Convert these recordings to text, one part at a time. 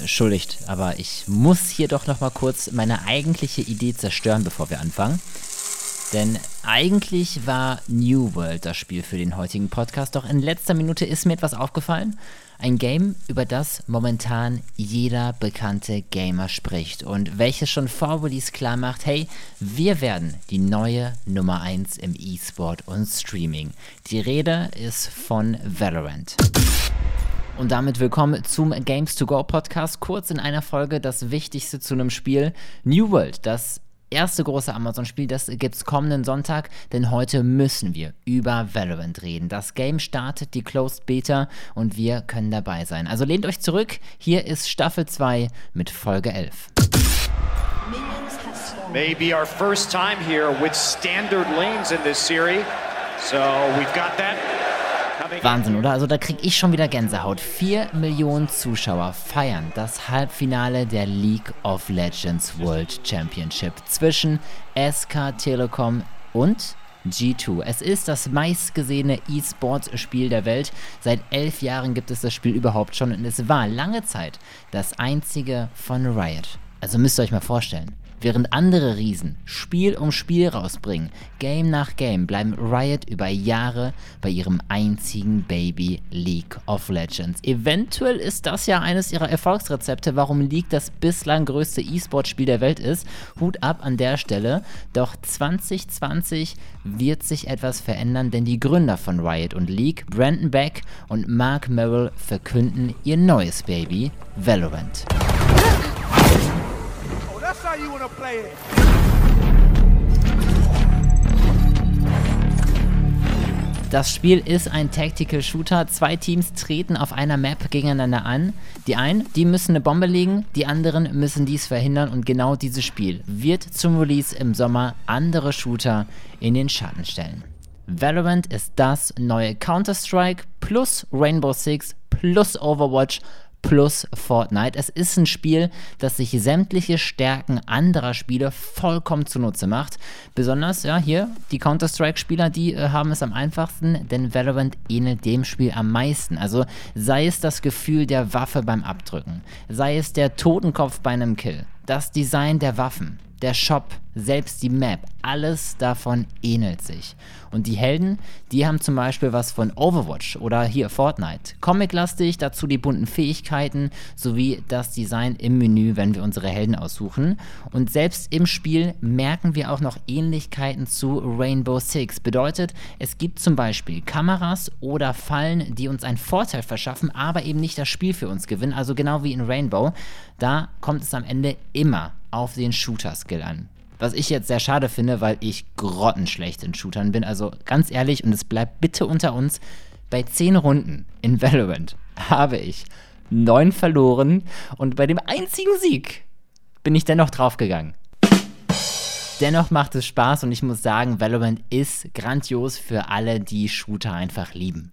entschuldigt, aber ich muss hier doch noch mal kurz meine eigentliche Idee zerstören, bevor wir anfangen. Denn eigentlich war New World das Spiel für den heutigen Podcast, doch in letzter Minute ist mir etwas aufgefallen. Ein Game, über das momentan jeder bekannte Gamer spricht und welches schon vor Release klar macht, hey, wir werden die neue Nummer 1 im E-Sport und Streaming. Die Rede ist von Valorant. Und damit willkommen zum Games to Go Podcast. Kurz in einer Folge das Wichtigste zu einem Spiel. New World, das erste große Amazon-Spiel, das gibt's kommenden Sonntag, denn heute müssen wir über Valorant reden. Das Game startet die Closed Beta und wir können dabei sein. Also lehnt euch zurück, hier ist Staffel 2 mit Folge 11. Maybe our first time here with standard lanes in this series. So we've got that Wahnsinn, oder? Also da kriege ich schon wieder Gänsehaut. Vier Millionen Zuschauer feiern das Halbfinale der League of Legends World Championship zwischen SK Telekom und G2. Es ist das meistgesehene E-Sports-Spiel der Welt. Seit elf Jahren gibt es das Spiel überhaupt schon und es war lange Zeit das einzige von Riot. Also müsst ihr euch mal vorstellen. Während andere Riesen Spiel um Spiel rausbringen, Game nach Game, bleiben Riot über Jahre bei ihrem einzigen Baby League of Legends. Eventuell ist das ja eines ihrer Erfolgsrezepte, warum League das bislang größte E-Sport-Spiel der Welt ist. Hut ab an der Stelle. Doch 2020 wird sich etwas verändern, denn die Gründer von Riot und League, Brandon Beck und Mark Merrill, verkünden ihr neues Baby, Valorant. That's how you wanna play it. Das Spiel ist ein Tactical Shooter. Zwei Teams treten auf einer Map gegeneinander an. Die einen, die müssen eine Bombe legen, die anderen müssen dies verhindern und genau dieses Spiel wird zum Release im Sommer andere Shooter in den Schatten stellen. Valorant ist das neue Counter-Strike plus Rainbow Six plus Overwatch plus Fortnite. Es ist ein Spiel, das sich sämtliche Stärken anderer Spiele vollkommen zunutze macht. Besonders, ja, hier, die Counter-Strike-Spieler, die äh, haben es am einfachsten, denn Valorant ähnelt dem Spiel am meisten. Also sei es das Gefühl der Waffe beim Abdrücken, sei es der Totenkopf bei einem Kill, das Design der Waffen, der Shop, selbst die Map, alles davon ähnelt sich. Und die Helden, die haben zum Beispiel was von Overwatch oder hier Fortnite. Comic-lastig, dazu die bunten Fähigkeiten sowie das Design im Menü, wenn wir unsere Helden aussuchen. Und selbst im Spiel merken wir auch noch Ähnlichkeiten zu Rainbow Six. Bedeutet, es gibt zum Beispiel Kameras oder Fallen, die uns einen Vorteil verschaffen, aber eben nicht das Spiel für uns gewinnen. Also genau wie in Rainbow. Da kommt es am Ende immer auf den Shooter-Skill an. Was ich jetzt sehr schade finde, weil ich grottenschlecht in Shootern bin. Also ganz ehrlich, und es bleibt bitte unter uns, bei 10 Runden in Valorant habe ich 9 verloren und bei dem einzigen Sieg bin ich dennoch draufgegangen. Dennoch macht es Spaß und ich muss sagen, Valorant ist grandios für alle, die Shooter einfach lieben.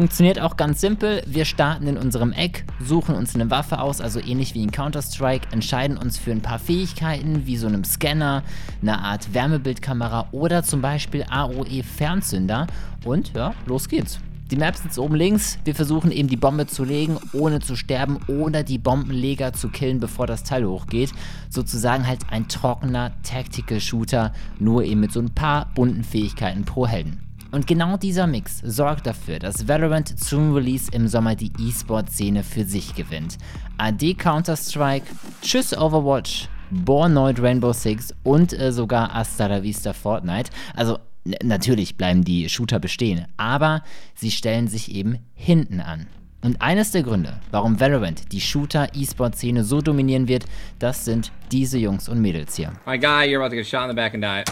Funktioniert auch ganz simpel. Wir starten in unserem Eck, suchen uns eine Waffe aus, also ähnlich wie in Counter-Strike, entscheiden uns für ein paar Fähigkeiten wie so einem Scanner, eine Art Wärmebildkamera oder zum Beispiel AOE-Fernzünder und ja, los geht's. Die Map sitzt oben links. Wir versuchen eben die Bombe zu legen, ohne zu sterben oder die Bombenleger zu killen, bevor das Teil hochgeht. Sozusagen halt ein trockener Tactical Shooter, nur eben mit so ein paar bunten Fähigkeiten pro Helden. Und genau dieser Mix sorgt dafür, dass Valorant zum Release im Sommer die E-Sport-Szene für sich gewinnt. AD Counter-Strike, Tschüss Overwatch, Bornoid Rainbow Six und äh, sogar Hasta la Vista Fortnite. Also natürlich bleiben die Shooter bestehen, aber sie stellen sich eben hinten an. Und eines der Gründe, warum Valorant die Shooter-E-Sport-Szene so dominieren wird, das sind diese Jungs und Mädels hier. My guy, you're about to get shot in the back and die.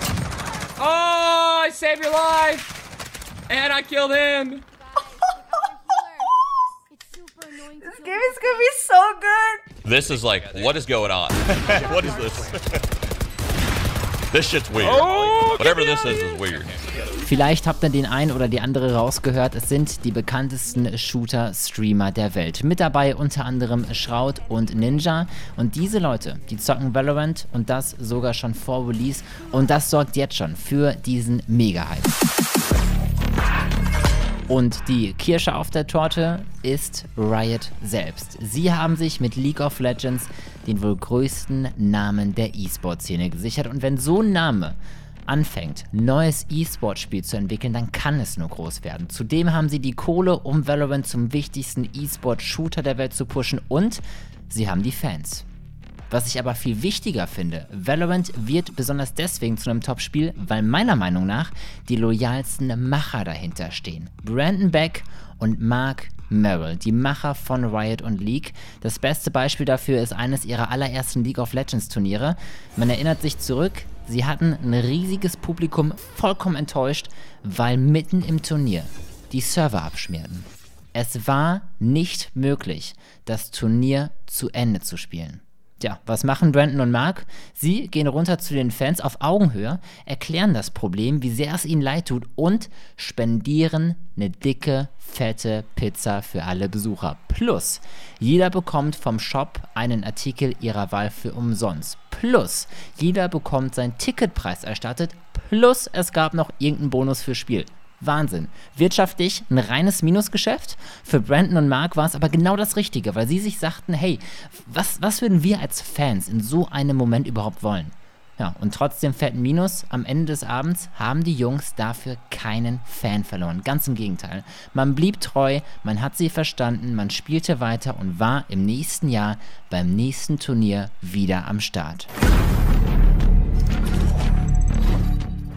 Oh, I saved your life! And I killed him! this game is gonna be so good! This is like, what is going on? what is this? This shit's weird. Oh, Whatever this is is weird. Vielleicht habt ihr den einen oder die andere rausgehört. Es sind die bekanntesten Shooter-Streamer der Welt. Mit dabei unter anderem Shroud und Ninja. Und diese Leute, die zocken Valorant und das sogar schon vor Release. Und das sorgt jetzt schon für diesen Mega-Hype. Und die Kirsche auf der Torte ist Riot selbst. Sie haben sich mit League of Legends den wohl größten Namen der E-Sport-Szene gesichert. Und wenn so ein Name anfängt, neues E-Sport-Spiel zu entwickeln, dann kann es nur groß werden. Zudem haben sie die Kohle, um Valorant zum wichtigsten E-Sport-Shooter der Welt zu pushen und sie haben die Fans. Was ich aber viel wichtiger finde, Valorant wird besonders deswegen zu einem Top-Spiel, weil meiner Meinung nach die loyalsten Macher dahinter stehen. Brandon Beck und Mark Merrill, die Macher von Riot und League. Das beste Beispiel dafür ist eines ihrer allerersten League of Legends Turniere. Man erinnert sich zurück, sie hatten ein riesiges Publikum vollkommen enttäuscht, weil mitten im Turnier die Server abschmierten. Es war nicht möglich, das Turnier zu Ende zu spielen. Tja, was machen Brandon und Mark? Sie gehen runter zu den Fans auf Augenhöhe, erklären das Problem, wie sehr es ihnen leid tut und spendieren eine dicke, fette Pizza für alle Besucher. Plus, jeder bekommt vom Shop einen Artikel ihrer Wahl für umsonst. Plus, jeder bekommt seinen Ticketpreis erstattet. Plus, es gab noch irgendeinen Bonus fürs Spiel. Wahnsinn. Wirtschaftlich ein reines Minusgeschäft. Für Brandon und Mark war es aber genau das Richtige, weil sie sich sagten, hey, was, was würden wir als Fans in so einem Moment überhaupt wollen? Ja, und trotzdem fetten Minus. Am Ende des Abends haben die Jungs dafür keinen Fan verloren. Ganz im Gegenteil. Man blieb treu, man hat sie verstanden, man spielte weiter und war im nächsten Jahr beim nächsten Turnier wieder am Start.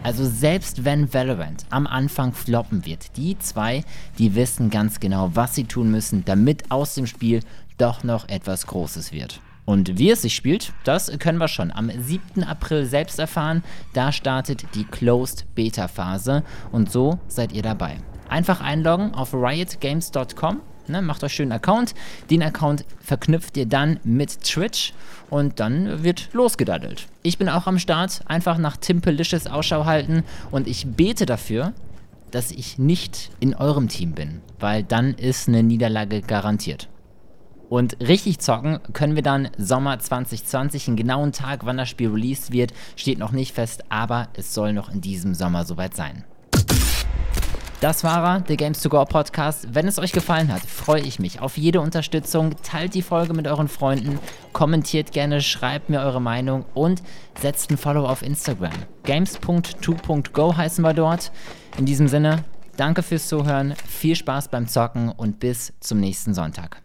Also selbst wenn Valorant am Anfang floppen wird, die zwei, die wissen ganz genau, was sie tun müssen, damit aus dem Spiel doch noch etwas Großes wird. Und wie es sich spielt, das können wir schon am 7. April selbst erfahren. Da startet die Closed Beta Phase und so seid ihr dabei. Einfach einloggen auf riotgames.com Ne, macht euch schön einen Account. Den Account verknüpft ihr dann mit Twitch und dann wird losgedaddelt. Ich bin auch am Start. Einfach nach Timpelicious Ausschau halten und ich bete dafür, dass ich nicht in eurem Team bin, weil dann ist eine Niederlage garantiert. Und richtig zocken können wir dann Sommer 2020. Einen genauen Tag, wann das Spiel released wird, steht noch nicht fest, aber es soll noch in diesem Sommer soweit sein. Das war er, der Games to Go Podcast. Wenn es euch gefallen hat, freue ich mich auf jede Unterstützung. Teilt die Folge mit euren Freunden, kommentiert gerne, schreibt mir eure Meinung und setzt ein Follow auf Instagram. Games.2.go heißen wir dort. In diesem Sinne, danke fürs Zuhören, viel Spaß beim Zocken und bis zum nächsten Sonntag.